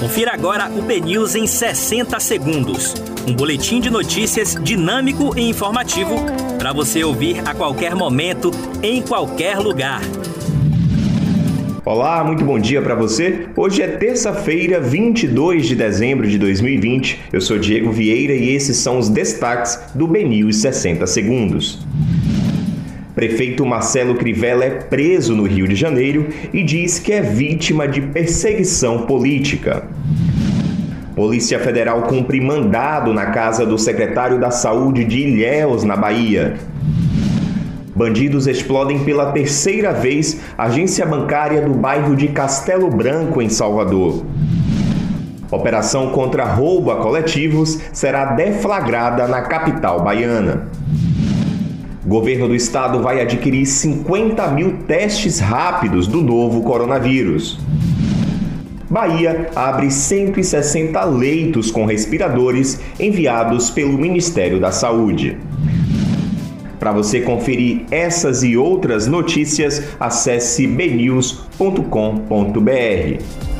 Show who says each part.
Speaker 1: Confira agora o BNews em 60 segundos. Um boletim de notícias dinâmico e informativo para você ouvir a qualquer momento, em qualquer lugar.
Speaker 2: Olá, muito bom dia para você. Hoje é terça-feira, 22 de dezembro de 2020. Eu sou Diego Vieira e esses são os destaques do BNews 60 segundos. Prefeito Marcelo Crivella é preso no Rio de Janeiro e diz que é vítima de perseguição política. Polícia Federal cumpre mandado na casa do secretário da Saúde de Ilhéus, na Bahia. Bandidos explodem pela terceira vez agência bancária do bairro de Castelo Branco, em Salvador. Operação contra roubo a coletivos será deflagrada na capital baiana. Governo do estado vai adquirir 50 mil testes rápidos do novo coronavírus. Bahia abre 160 leitos com respiradores enviados pelo Ministério da Saúde. Para você conferir essas e outras notícias, acesse bnews.com.br.